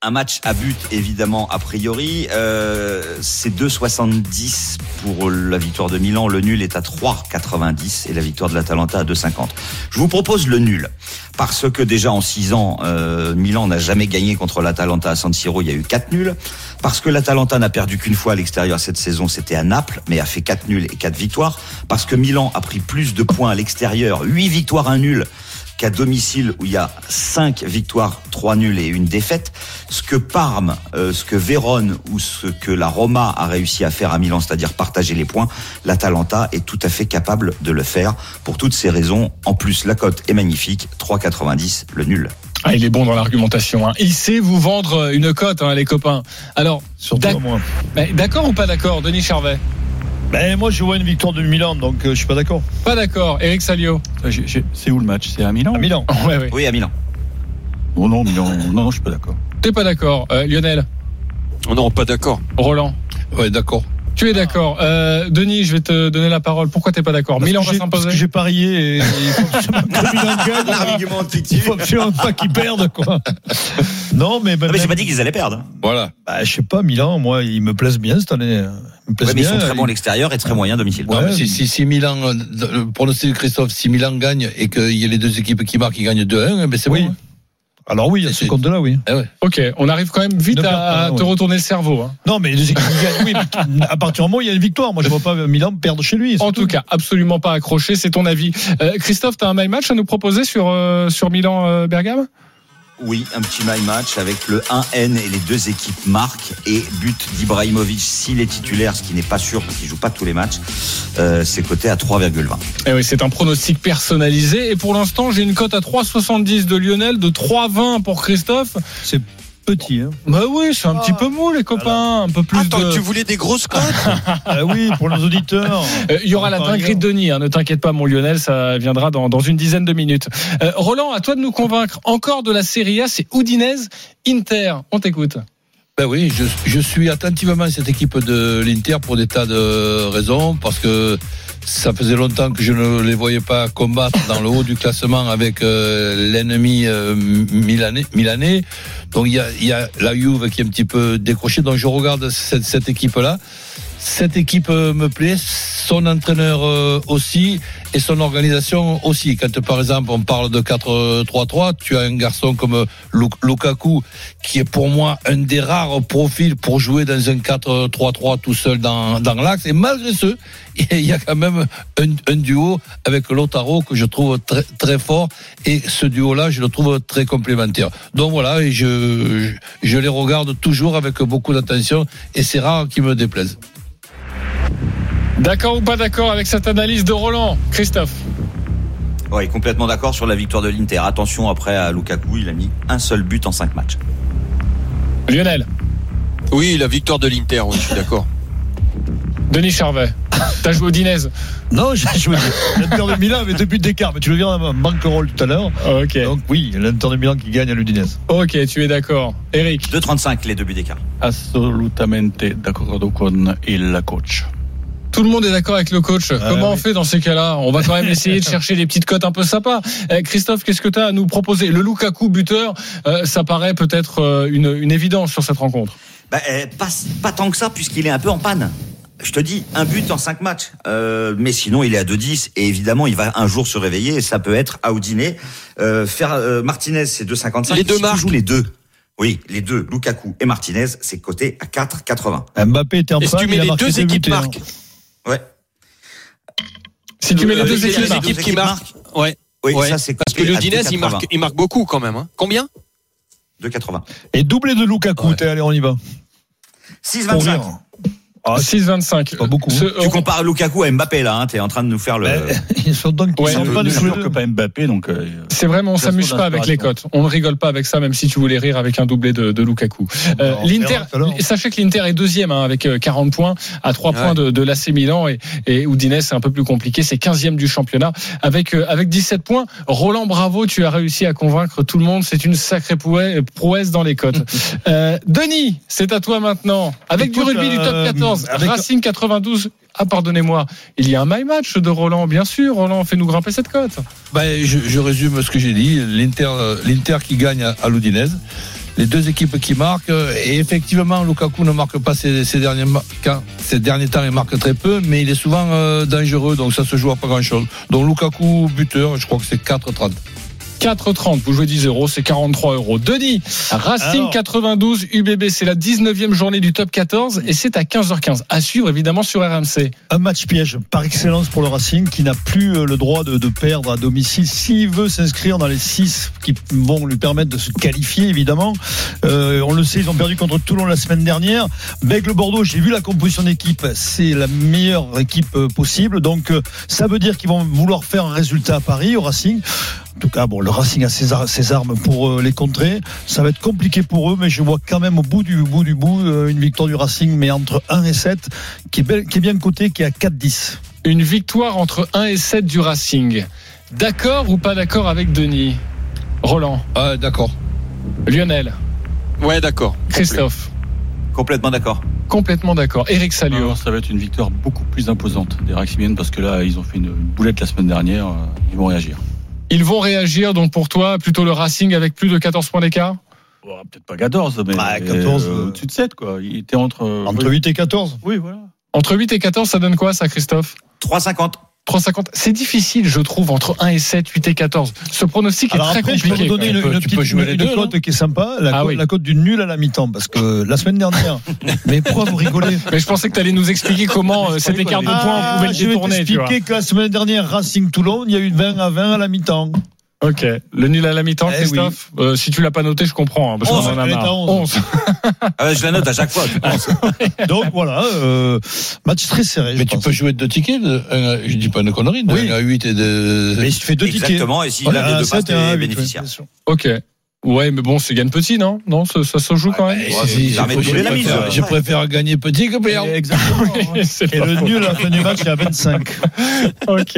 Un match à but, évidemment, a priori. Euh, c'est 2,70 pour la victoire de Milan. Le nul est à 3,90 et la victoire de l'Atalanta à 2,50. Je vous propose le nul. Parce que déjà en 6 ans, euh, Milan n'a jamais gagné contre l'Atalanta à San Siro. Il y a eu 4 nuls. Parce que l'Atalanta n'a perdu qu'une fois à l'extérieur cette saison, c'était à Naples, mais a fait 4 nuls et 4 victoires. Parce que Milan a pris plus de points à l'extérieur, 8 victoires, 1 nul qu'à domicile où il y a 5 victoires, 3 nuls et une défaite. Ce que Parme, euh, ce que Vérone ou ce que la Roma a réussi à faire à Milan, c'est-à-dire partager les points, l'Atalanta est tout à fait capable de le faire. Pour toutes ces raisons, en plus la cote est magnifique, 3,90 le nul. Ah, il est bon dans l'argumentation. Hein. Il sait vous vendre une cote, hein, les copains. Alors, d'accord ou pas d'accord, Denis Charvet? Ben, moi, je vois une victoire de Milan, donc euh, je suis pas d'accord. Pas d'accord. Eric Salio C'est où le match? C'est à Milan? À Milan. Ouais, ouais. Oui, à Milan. Oh non, Milan. Non, non, je suis pas d'accord. T'es pas d'accord. Euh, Lionel? Oh non, pas d'accord. Roland? Ouais, d'accord. Tu es d'accord. Euh, Denis, je vais te donner la parole. Pourquoi t'es pas d'accord? Milan va s'imposer j'ai parié et. L'argument Il faut absolument pas qu'ils perdent, quoi. Non, mais. Non, mais j'ai pas dit qu'ils allaient perdre. hein. Voilà. Bah, je sais pas, Milan, moi, ils me plaisent bien cette année. Ils Ouais, mais ils sont très bons à l'extérieur et très moyens à domicile. Non, mais si, si, si Milan, euh, le pronostic de Christophe, si Milan gagne et qu'il y a les deux équipes qui marquent, qui gagnent 2-1, ben c'est Oui. bon. hein. Alors oui, à ce compte-là, oui. Eh ouais. Ok, on arrive quand même vite Ne à, te retourner le cerveau. hein. Non, mais les deux équipes qui gagnent, oui, mais à partir du moment où il y a une victoire, moi je vois pas Milan perdre chez lui. En tout cas, absolument pas accroché, c'est ton avis. Euh, Christophe, t'as un my match à nous proposer sur, euh, sur Milan-Bergame Oui, un petit my match avec le 1N et les deux équipes marquent et but d'Ibrahimovic s'il est titulaire, ce qui n'est pas sûr parce qu'il joue pas tous les matchs. Euh, c'est coté à 3,20. Eh oui, c'est un pronostic personnalisé. Et pour l'instant, j'ai une cote à 3,70 de Lionel, de 3,20 pour Christophe. C'est petit, hein. Bah oui, c'est un petit peu mou, les copains. Un peu plus Attends, de. tu voulais des grosses cotes Ah oui, pour nos auditeurs. Euh, Il y aura la dinguerie de Denis, hein, ne t'inquiète pas mon Lionel, ça viendra dans, dans une dizaine de minutes. Euh, Roland, à toi de nous convaincre encore de la Serie A, c'est Udinese Inter. On t'écoute. Ben oui, je, je suis attentivement cette équipe de l'Inter pour des tas de raisons, parce que ça faisait longtemps que je ne les voyais pas combattre dans le haut du classement avec euh, l'ennemi euh, milanais. Donc il y a, y a la Juve qui est un petit peu décrochée. Donc je regarde cette, cette équipe-là. Cette équipe euh, me plaît, son entraîneur aussi et son organisation aussi. Quand par exemple on parle de 4-3-3, tu as un garçon comme Lu- Lukaku qui est pour moi un des rares profils pour jouer dans un 4-3-3 tout seul dans, dans l'axe. Et malgré ce, il y a quand même un, duo avec Lotaro que je trouve très, très fort et ce duo-là, je le trouve très complémentaire. Donc voilà, je, je, je les regarde toujours avec beaucoup d'attention et c'est rare qu'ils me déplaisent. D'accord ou pas d'accord avec cette analyse de Roland Christophe Oui, complètement d'accord sur la victoire de l'Inter. Attention après à Lukaku, il a mis un seul but en 5 matchs. Lionel Oui, la victoire de l'Inter, oui, je suis d'accord. Denis Charvet T'as joué au Udinese Non, j'ai joué. L'Inter de Milan avait deux buts d'écart, mais tu le verras dans ma banquerolle tout à l'heure. Ok. Donc oui, l'Inter de Milan qui gagne à l'Udinese. Ok, tu es d'accord. Eric 2,35 les deux buts d'écart. Assolutamente d'accordo con il coach. Tout le monde est d'accord avec le coach. Comment on fait dans ces cas-là? On va quand même essayer de chercher des petites cotes un peu sympas. Eh, Christophe, qu'est-ce que tu as à nous proposer? Le Lukaku buteur, euh, ça paraît peut-être euh, une, une évidence sur cette rencontre. Bah, euh, pas, pas tant que ça, puisqu'il est un peu en panne. Je te dis, un but en cinq matchs. Euh, mais sinon, il est à 2-10. Et évidemment, il va un jour se réveiller. Et ça peut être à. Euh, faire euh, Martinez, c'est 2,55. Les deux Si tu marques. joues les deux. Oui, les deux, Lukaku et Martinez, c'est coté à 4,80. Mbappé était en Et si panne. tu mets les deux équipes hein. marquent. Ouais. Si tu mets les Euh, deux les équipes, équipes qui marquent. Ouais. Oui, Ouais. ça c'est Parce que Dinez, il 2,80. marque, il marque beaucoup quand même. hein. Combien 2,80. Et doublé de Lukaku. t'es- Allez, on y va. Pour 6,25. Ah, oh, 6,25. Pas beaucoup. Tu compares Lukaku à Mbappé là, hein, tu es en train de nous faire le. Ils sont donc ouais, pas que pas Mbappé donc. Euh, c'est vraiment on s'amuse pas avec les cotes. On ne rigole pas avec ça, même si tu voulais rire avec un doublé de, Lukaku. Euh, L'Inter, sachez que l'Inter est deuxième hein, avec euh, 40 points, à 3 points de, de l'AC Milan et, et Udinese c'est un peu plus compliqué, c'est 15e du championnat avec avec 17 points. Roland, bravo, tu as réussi à convaincre tout le monde. C'est une sacrée prouesse dans les cotes. Denis, c'est à toi maintenant avec du rugby du top 14. Racing 92. Ah, pardonnez-moi, il y a un my match de Roland, bien sûr. Roland, fais-nous grimper cette cote. Ben, je, résume ce que j'ai dit. L'Inter qui gagne à, les deux équipes qui marquent. Et effectivement, Lukaku ne marque pas ces, ces derniers, ces derniers temps, il marque très peu, mais il est souvent euh, dangereux, donc ça se joue à pas grand-chose. Donc Lukaku, buteur, je crois que c'est 4-30. 4,30. Vous jouez 10 euros, c'est 43 euros. Denis, Racing Alors. 92 UBB, c'est la 19e journée du top 14 et c'est à 15h15. À suivre évidemment sur RMC. Un match piège par excellence pour le Racing qui n'a plus euh, le droit de, de perdre à domicile s'il veut s'inscrire dans les six qui vont lui permettre de se qualifier évidemment. Euh, on le sait, ils ont perdu contre Toulon la semaine dernière. Bègle Bordeaux, j'ai vu la composition d'équipe, c'est la meilleure équipe euh, possible. Donc ça veut dire qu'ils vont vouloir faire un résultat à Paris au Racing. En tout cas, bon, le Racing a ses, ar- ses armes pour euh, les contrer. Ça va être compliqué pour eux, mais je vois quand même au bout du bout du bout euh, une victoire du Racing, mais entre 1 et 7, qui est, belle- qui est bien cotée, qui est à 4-10. Une victoire entre 1 et 7 du Racing. D'accord ou pas d'accord avec Denis? Roland, Ah, d'accord. Lionel, Ouais, d'accord. Christophe? Complètement d'accord. Complètement d'accord. Eric Salio? Alors, ça va être une victoire beaucoup plus imposante des Raximiennes parce que là, ils ont fait une boulette la semaine dernière. euh, Ils vont réagir. Ils vont réagir, donc pour toi, plutôt le Racing avec plus de 14 points d'écart? Bon, Peut-être pas 14, mais Ouais, 14, euh, euh, au-dessus de 7, quoi. Il était entre. Entre oui, 8 et 14. oui, voilà. Entre 8 et 14, ça donne quoi ça, Christophe? 3,50. 3,50. C'est difficile, je trouve, entre 1 et 7, 8 et 14. Ce pronostic Alors est très après, je peux compliqué. vous donner une, une tu peux petite les une deux, cote qui est sympa, la, Ah cote, oui. la cote du nul à la mi-temps, parce que la semaine dernière, mais pourquoi vous rigolez? Mais je pensais que tu allais nous expliquer comment cet écart de points, on pouvait le Ah, je vais détourner. T'expliquer que la semaine dernière, Racing Toulon, il y a eu 20 à 20 à la mi-temps. Ok. Le nul à la mi-temps, Eh Christophe Euh, Si tu l'as pas noté, je comprends. hein, parce Onze, qu'on en a marre. à onze. 11. Ah ouais, je la note à chaque fois. tu penses. Donc voilà, euh, match très serré. je Mais tu pense. peux jouer deux tickets. De, un à- je dis pas une connerie. De Oui. 1 à 8 et de. Mais se fait deux tickets. Exactement, et s'il Voilà, a les un deux passes, un t'es bénéficiaire. ouais, ok. Ouais, mais bon, c'est gagne petit, non? Non, ça, ça se joue quand même. Ouais, Si, je, préfère, la mise, préfère- ouais. je préfère gagner petit que perdre. Exactement. C'est Et le faux. nul à la fin du match est à 25. Ok.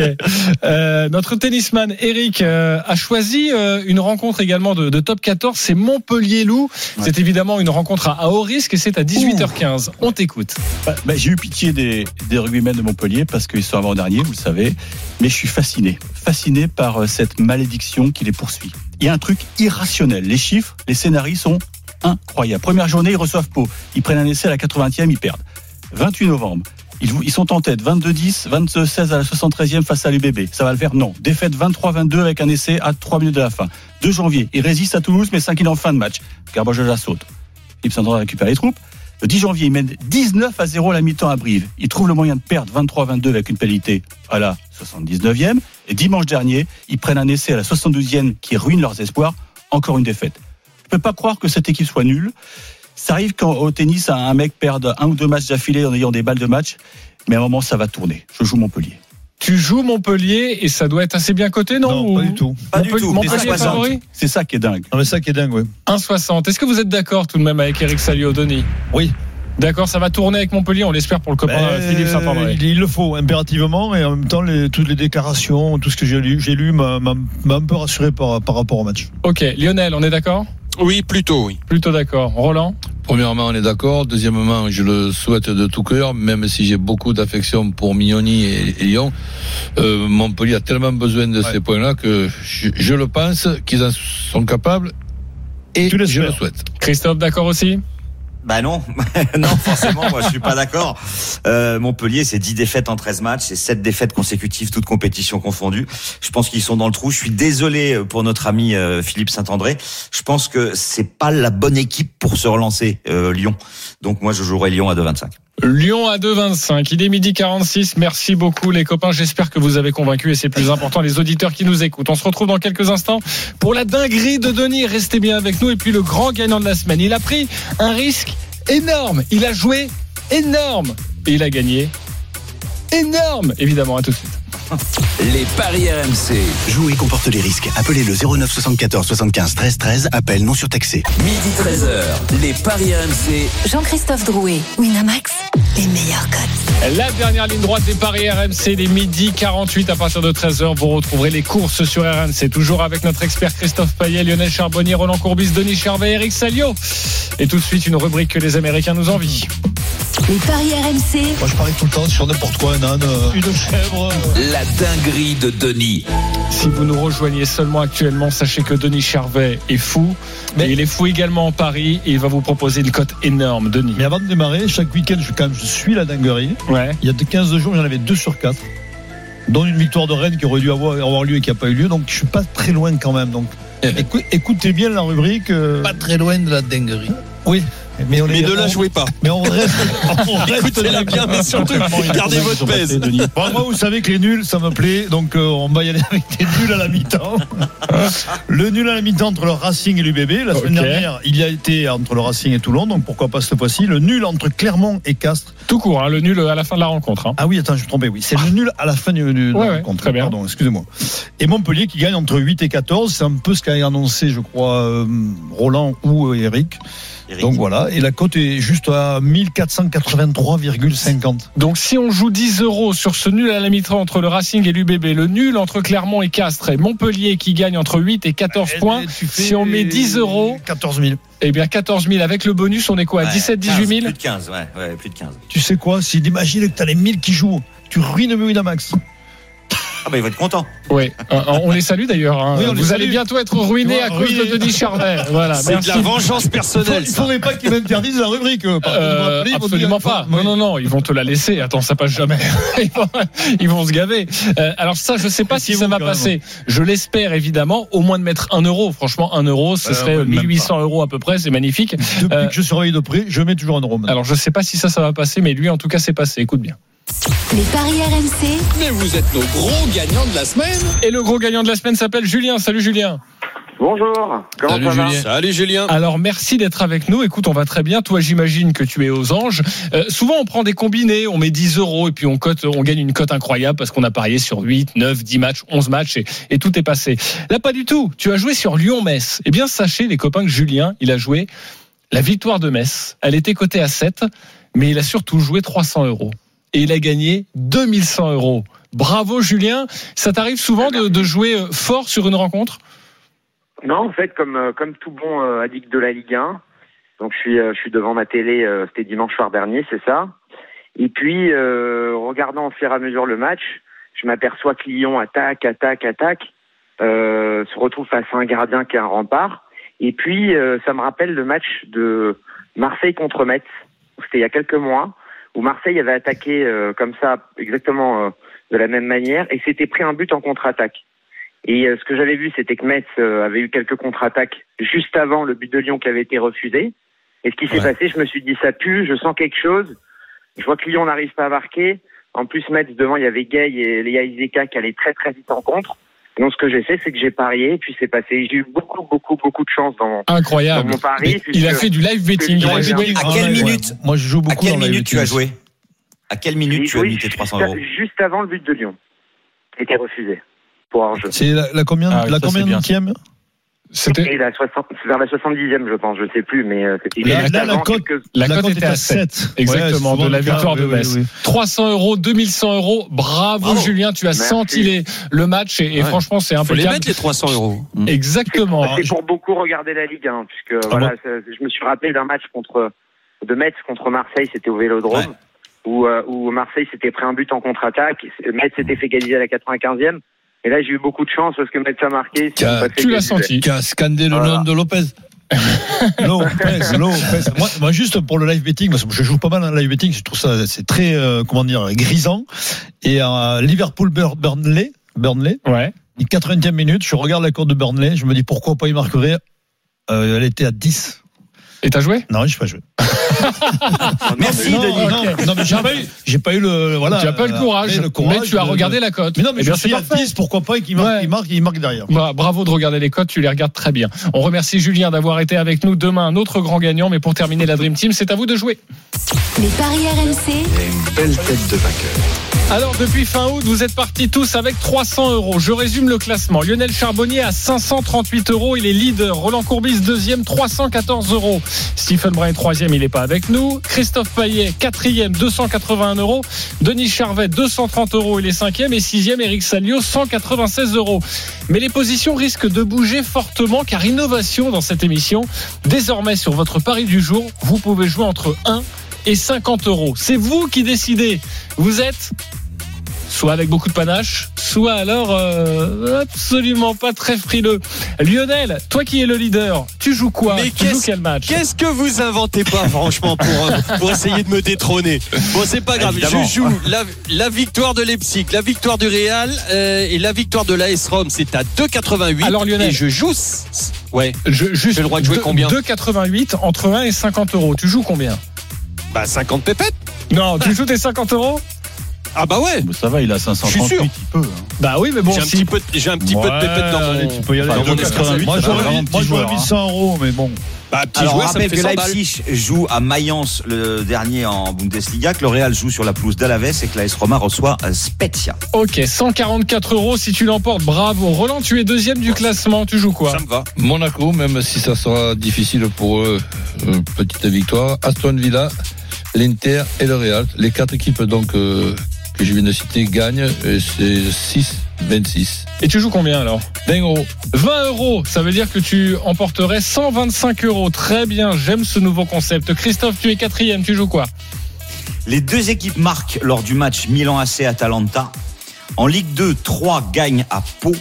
Euh, notre tennisman Eric euh, a choisi euh, une rencontre également de, de top 14. C'est Montpellier-Loup. C'est évidemment une rencontre à, à haut risque et c'est à 18h15. On t'écoute. Bah, bah, J'ai eu pitié des, des rugbymen de Montpellier parce qu'ils sont avant-derniers, vous le savez. Mais je suis fasciné. Fasciné par euh, cette malédiction qui les poursuit. Il y a un truc irrationnel. Les chiffres, les scénarios sont incroyables. Première journée, ils reçoivent Pau. Ils prennent un essai à la 80e, ils perdent. 28 novembre. Ils, sont en tête, 22-10, 22-16 à la 73e face à l'UBB. Ça va le faire? Non. Défaite 23-22 avec un essai à 3 minutes de la fin. 2 janvier, ils résistent à Toulouse, mais 5 en fin de match. Garbajosa saute. Train de récupérer les troupes. Le 10 janvier, ils mènent 19 à 0 à la mi-temps à Brive. Ils trouvent le moyen de perdre 23-22 avec une pénalité à la 79e. Et dimanche dernier, ils prennent un essai à la 72e qui ruine leurs espoirs. Encore une défaite. Je peux pas croire que cette équipe soit nulle. Ça arrive quand au tennis, un mec perd un ou deux matchs d'affilée en ayant des balles de match. Mais à un moment, ça va tourner. Je joue Montpellier. Tu joues Montpellier et ça doit être assez bien coté, non, Non, ou- pas du tout. Pas du Montpellier- tout, Montpellier des est 60. favori C'est ça qui est dingue. Non mais ça qui est dingue, oui. 1,60. Est-ce que vous êtes d'accord tout de même avec Eric Salio, Denis? Oui. D'accord, ça va tourner avec Montpellier, on l'espère pour le copain Ben, Philippe Saint-André. il, il le faut impérativement et en même temps les, toutes les déclarations, tout ce que j'ai lu, m'a un peu rassuré par, par rapport au match. Ok, Lionel, on est d'accord? Oui, plutôt, oui. Plutôt d'accord. Roland? Premièrement, on est d'accord. Deuxièmement, je le souhaite de tout cœur, même si j'ai beaucoup d'affection pour Mignoni et, et Lyon. Euh, Montpellier a tellement besoin de ces points-là que je, je le pense qu'ils en sont capables et Tu je le souhaite. Christophe, d'accord aussi? Bah non, non forcément, moi je suis pas d'accord. Euh, Montpellier, c'est 10 défaites en 13 matchs, c'est 7 défaites consécutives, toutes compétitions confondues. Je pense qu'ils sont dans le trou. Je suis désolé pour notre ami euh, Philippe Saint-André. Je pense que c'est pas la bonne équipe pour se relancer, euh, Lyon. Donc moi je jouerai Lyon à 2,25. Lyon à 2,25. Il est midi 46. Merci beaucoup, les copains. J'espère que vous avez convaincu et c'est plus important, les auditeurs qui nous écoutent. On se retrouve dans quelques instants pour la dinguerie de Denis. Restez bien avec nous. Et puis le grand gagnant de la semaine. Il a pris un risque énorme. Il a joué énorme. Et il a gagné énorme. Évidemment, à tout de suite. Les paris RMC. Jouer comporte les risques. Appelez le 09 74 75 13 13. Appel non surtaxé. Midi 13h. Les paris RMC. Jean-Christophe Drouet, Winamax, les meilleurs codes. La dernière ligne droite des paris RMC, les midi 48 à partir de 13h. Vous retrouverez les courses sur RMC. Toujours avec notre expert Christophe Payet, Lionel Charbonnier, Roland Courbis, Denis Charvet, Eric Salio. Et tout de suite, une rubrique que les Américains nous envient. Les paris RMC, Moi, je parie tout le temps sur n'importe quoi, un âne, euh, une chèvre. La dinguerie de Denis. Si vous nous rejoignez seulement actuellement, sachez que Denis Charvet est fou. Mais il est fou également en Paris et il va vous proposer une cote énorme, Denis. Mais avant de démarrer, chaque week-end, je, quand même, je suis la dinguerie. Ouais. Il y a de 15 jours, j'en avais 2 sur 4. Dont une victoire de Rennes qui aurait dû avoir, avoir lieu et qui n'a pas eu lieu. Donc, je suis pas très loin quand même. Donc, écou- écoutez bien la rubrique. euh, Pas très loin de la dinguerie. Oui. Mais, on Mais ne la jouez pas. Mais on reste. on reste Écoutez-la bien, mais surtout, gardez votre pèse. Bon, moi, vous savez que les nuls, ça me plaît. Donc, euh, on va y aller avec des nuls à la mi-temps. le nul à la mi-temps entre le Racing et l'UBB. La semaine dernière, il y a été entre le Racing et Toulon. Donc, pourquoi pas cette fois-ci. Le nul entre Clermont et Castres. Tout court, hein, le nul à la fin de la rencontre. hein. Ah oui, attends, je me trompais. Oui, c'est le nul à la fin de Ouais, la ouais, rencontre. très bien. Pardon, excusez-moi. Et Montpellier qui gagne entre 8 et 14. C'est un peu ce qu'a annoncé, je crois, euh, Roland ou euh, Eric. Eric. Donc voilà. Et la cote est juste à 1483,50. Donc si on joue 10 euros sur ce nul à la mi-temps entre le Racing et l'UBB, le nul entre Clermont et Castres et Montpellier qui gagne entre 8 et 14 points, Tu fais si on met 10 euros, 14 000. eh bien 14 000 avec le bonus, on est quoi à Ouais, 17, 18 15, 000 Plus de 15, ouais, ouais, plus de 15. Tu sais quoi Si imagine que tu as les 1000 qui jouent, tu ruines Winamax. Ah bah il va être content. Oui, euh, on les salue d'ailleurs. hein. Oui, Vous salue. allez bientôt être ruiné à cause de Denis Charvet. Voilà, C'est de la vengeance Il personnelle. ça. faudrait pas qu'ils m'interdisent la rubrique. euh, Euh, absolument pas. Non, non, non, ils vont te la laisser. Attends, ça passe jamais. Ils vont, ils vont se gaver. Euh, alors ça, je sais pas si ça va passer. Je l'espère évidemment. Au moins de mettre un euro. Franchement, un euro, ce Euh, serait oui, même 1800 euros à peu près. C'est magnifique. Depuis Euh, que je surveille de près, je mets toujours un euro. maintenant. Alors je sais pas si ça, ça va passer, mais lui, en tout cas, c'est passé. Écoute bien. Les paris RMC, Mais vous êtes nos gros gagnants de la semaine. Et le gros gagnant de la semaine s'appelle Julien. Salut Julien. Bonjour, comment Salut ça va Julien. Salut Julien. Alors merci d'être avec nous. Écoute, on va très bien. Toi, j'imagine que tu es aux anges. Euh, souvent, on prend des combinés, on met 10 euros et puis on cote, on gagne une cote incroyable parce qu'on a parié sur 8, 9, 10 matchs, 11 matchs et, et tout est passé. Là, pas du tout. Tu as joué sur Lyon-Metz. Eh bien, sachez, les copains, que Julien, il a joué la victoire de Metz. Elle était cotée à 7, mais il a surtout joué 300 euros. Et il a gagné 2100 euros. Bravo Julien. Ça t'arrive souvent de, de jouer euh, fort sur une rencontre? Non, en fait, comme euh, comme tout bon euh, addict de la Ligue 1, donc je suis euh, je suis devant ma télé. euh, C'était dimanche soir dernier, c'est ça. Et puis, euh, regardant au fur et à mesure le match, je m'aperçois que Lyon attaque, attaque, attaque, se retrouve face à un gardien qui est un rempart. Et puis, ça me rappelle le match de Marseille contre Metz. C'était il y a quelques mois où Marseille avait attaqué euh, comme ça, exactement euh, de la même manière, et s'était pris un but en contre-attaque. Et euh, ce que j'avais vu, c'était que Metz euh, avait eu quelques contre-attaques juste avant le but de Lyon qui avait été refusé. Et ce qui s'est Ouais. passé, je me suis dit, ça pue, je sens quelque chose. Je vois que Lyon n'arrive pas à marquer. En plus, Metz, devant, il y avait Gay et Léa Izeka qui allaient très très vite en contre. Donc, ce que j'ai fait, c'est que j'ai parié, et puis c'est passé. J'ai eu beaucoup, beaucoup, beaucoup de chance dans mon, Incroyable. dans mon pari. Mais il a fait du live betting. À quelle minute ouais. Moi, je joue À beaucoup quelle dans la minute tu as joué À quelle minute tu as joué mis tes juste, 300 euros juste avant le but de Lyon. Qui était refusé pour hors-jeu. C'est la, la combien, Ah oui, la ça, combien C'était la 60, c'est vers la 70e, je pense, je sais plus, mais euh, c'était Là, juste là, la cote- quelques- la, La cote était à à 7. sept. Exactement, Ouais, de la victoire de oui, Metz. oui. 300 euros, 2100 euros. Bravo, Bravo. Julien, tu as Merci. senti les- le match et, et Ouais. franchement, c'est Faut les impeccable. mettre les 300 euros. Exactement. C'est pour beaucoup regarder la Ligue 1, puisque Ah voilà, je me suis rappelé d'un match contre de Metz contre Marseille, c'était au Vélodrome, où, euh, où Marseille s'était pris un but en contre-attaque, Metz s'était fait égaliser à la 95e. Et là, j'ai eu beaucoup de chance parce que Metz a marqué. Tu l'as senti. Qui a scandé le Voilà. nom de Lopez. Lopez, Lopez. Moi, moi, juste pour le live betting, parce que je joue pas mal en live betting, je trouve ça c'est très euh, comment dire grisant. Et à Liverpool Bur- Burnley, Burnley, Ouais. 80e minute, je regarde la cote de Burnley, je me dis pourquoi pas il marquerait. Euh, elle était à 10. Et t'as joué? Non, je pas joué. Merci, non, Denis. non, non, mais j'ai pas eu, j'ai pas eu le voilà. tu n'as pas eu le courage, le courage mais tu as regardé la cote. Mais non, mais Eh je bien, suis à parfait. 10, pourquoi pas qu'il marque, Ouais. il marque, il marque derrière. Bah, bravo de regarder les cotes, tu les regardes très bien. On remercie Julien d'avoir été avec nous. Demain, un autre grand gagnant. Mais pour terminer la Dream Team, c'est à vous de jouer. Les paris RMC, Une belle tête de vainqueur. Alors, depuis fin août, vous êtes partis tous avec 300 euros. Je résume le classement. Lionel Charbonnier à 538 euros. Il est leader. Roland Courbis, deuxième, 314 euros. Stephen Brun, troisième, il n'est pas avec nous. Christophe Paillet, quatrième, 281 euros. Denis Charvet, 230 euros. Il est cinquième. Et sixième, Eric Salio, 196 euros. Mais les positions risquent de bouger fortement car innovation dans cette émission. Désormais, sur votre pari du jour, vous pouvez jouer entre 1 et 50 euros. C'est vous qui décidez. Vous êtes soit avec beaucoup de panache, soit alors euh, absolument pas très frileux. Lionel, toi qui es le leader, tu joues quoi Mais Tu joues qu'est-ce- quel match Qu'est-ce que vous inventez pas, franchement, pour, euh, pour essayer de me détrôner Bon, c'est pas grave. Évidemment. Je joue la, la victoire de Leipzig, la victoire du Real euh, et la victoire de l'AS Rome. C'est à 2,88. Alors, Lionel. Et je joue. Ouais. Je, juste J'ai le droit de jouer combien 2,88 entre 1 et 50 euros. Tu joues combien? Bah, 50 pépettes. Non, tu joues tes 50 euros? Ah, bah ouais. Bon, ça va, il a Je suis 538, sûr. il peut. hein. Bah oui, mais bon, J'ai un si- petit peu, de- j'ai un petit peu de pépettes dans mon. allez, tu peux y aller. dans mon 2,88. escarcelle. Moi, ça va, j'aurais mis- petit moi, j'aurais joueur, mis hein. 100 euros, mais bon. Bah, petit Alors, joueur, rappelle que 100 balles. Leipzig joue à Mayence le dernier en Bundesliga, que le Real joue sur la pelouse d'Alaves et que l'AS Roma reçoit euh, Spezia. Ok, 144 euros si tu l'emportes. Bravo. Roland, tu es deuxième du classement. Tu joues quoi? Ça me va. Monaco, même si ça sera difficile pour eux, euh, petite victoire. Aston Villa, l'Inter et le Real. Les quatre équipes donc euh, que je viens de citer gagnent. et C'est 6-26. Et tu joues combien alors? 20 euros. 20 euros, ça veut dire que tu emporterais 125 euros. Très bien, j'aime ce nouveau concept. Christophe, tu es quatrième, tu joues quoi? Les deux équipes marquent lors du match Milan AC Atalanta. En Ligue 2, 3 gagnent à Pau.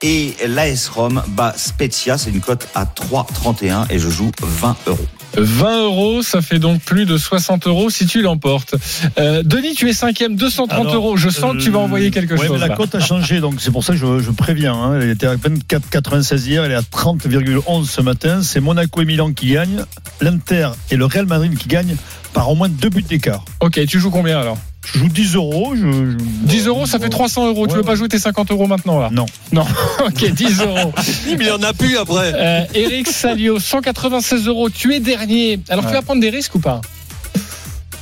Et l'AS Rome bat Spezia, c'est une cote à 3,31 et je joue 20 euros. 20 euros, ça fait donc plus de 60 euros si tu l'emportes. Euh, Denis, tu es cinquième, 230 Alors, euros. Je sens que tu vas envoyer quelque ouais, chose. mais la là. cote a changé, donc c'est pour ça que je, je préviens. hein. Elle était à 24,96 hier, elle est à 30,11 ce matin. C'est Monaco et Milan qui gagnent, l'Inter et le Real Madrid qui gagnent par au moins deux buts d'écart. Ok, tu joues combien alors? Je joue 10 euros. Je, je- 10 euros, ça fait 300 euros. Tu Ouais, veux pas jouer tes 50 euros maintenant là? Non. Non. ok, 10 euros. Mais il y en a plus après. Euh, Eric Salio, 196 euros. Tu es dernier. Alors tu vas prendre des risques ou pas?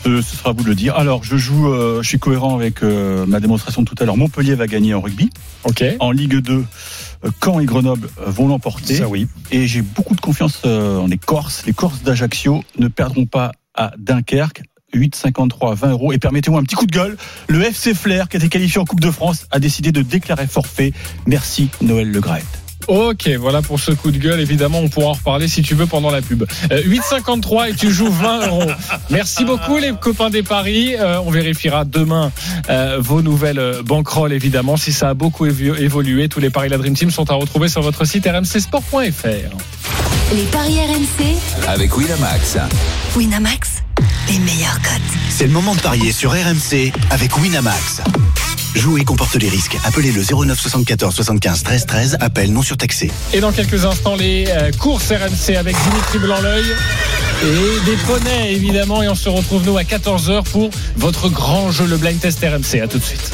Ce, ce sera à vous de le dire. Alors, je joue, euh, je suis cohérent avec euh, ma démonstration de tout à l'heure. Montpellier va gagner en rugby. Ok. En Ligue 2, euh, Caen et Grenoble euh, vont l'emporter. Ça oui. Et j'ai beaucoup de confiance euh, en les Corses. Les Corses d'Ajaccio ne perdront pas à Dunkerque. 8,53, 20 euros. Et permettez-moi un petit coup de gueule. Le FC Flair, qui a été qualifié en Coupe de France, a décidé de déclarer forfait. Merci Noël Le Graët. Ok, voilà pour ce coup de gueule. Évidemment, on pourra en reparler si tu veux pendant la pub. Euh, 8,53 et tu joues 20 euros. Merci beaucoup les copains des paris. Euh, on vérifiera demain euh, vos nouvelles euh, banquerolles, évidemment. Si ça a beaucoup évo- évolué, tous les paris de la Dream Team sont à retrouver sur votre site rmcsport.fr. les paris RMC, Avec Winamax. Winamax, les meilleurs cotes. C'est le moment de parier sur RMC avec Winamax. Jouer comporte les risques. Appelez le 09 74 75 13 13. Appel non surtaxé. Et dans quelques instants, les euh, courses RMC avec Dimitri Blanc-L'œil et des poneys, évidemment. Et on se retrouve, nous, à 14h pour votre grand jeu, le Blind Test RMC. À tout de suite.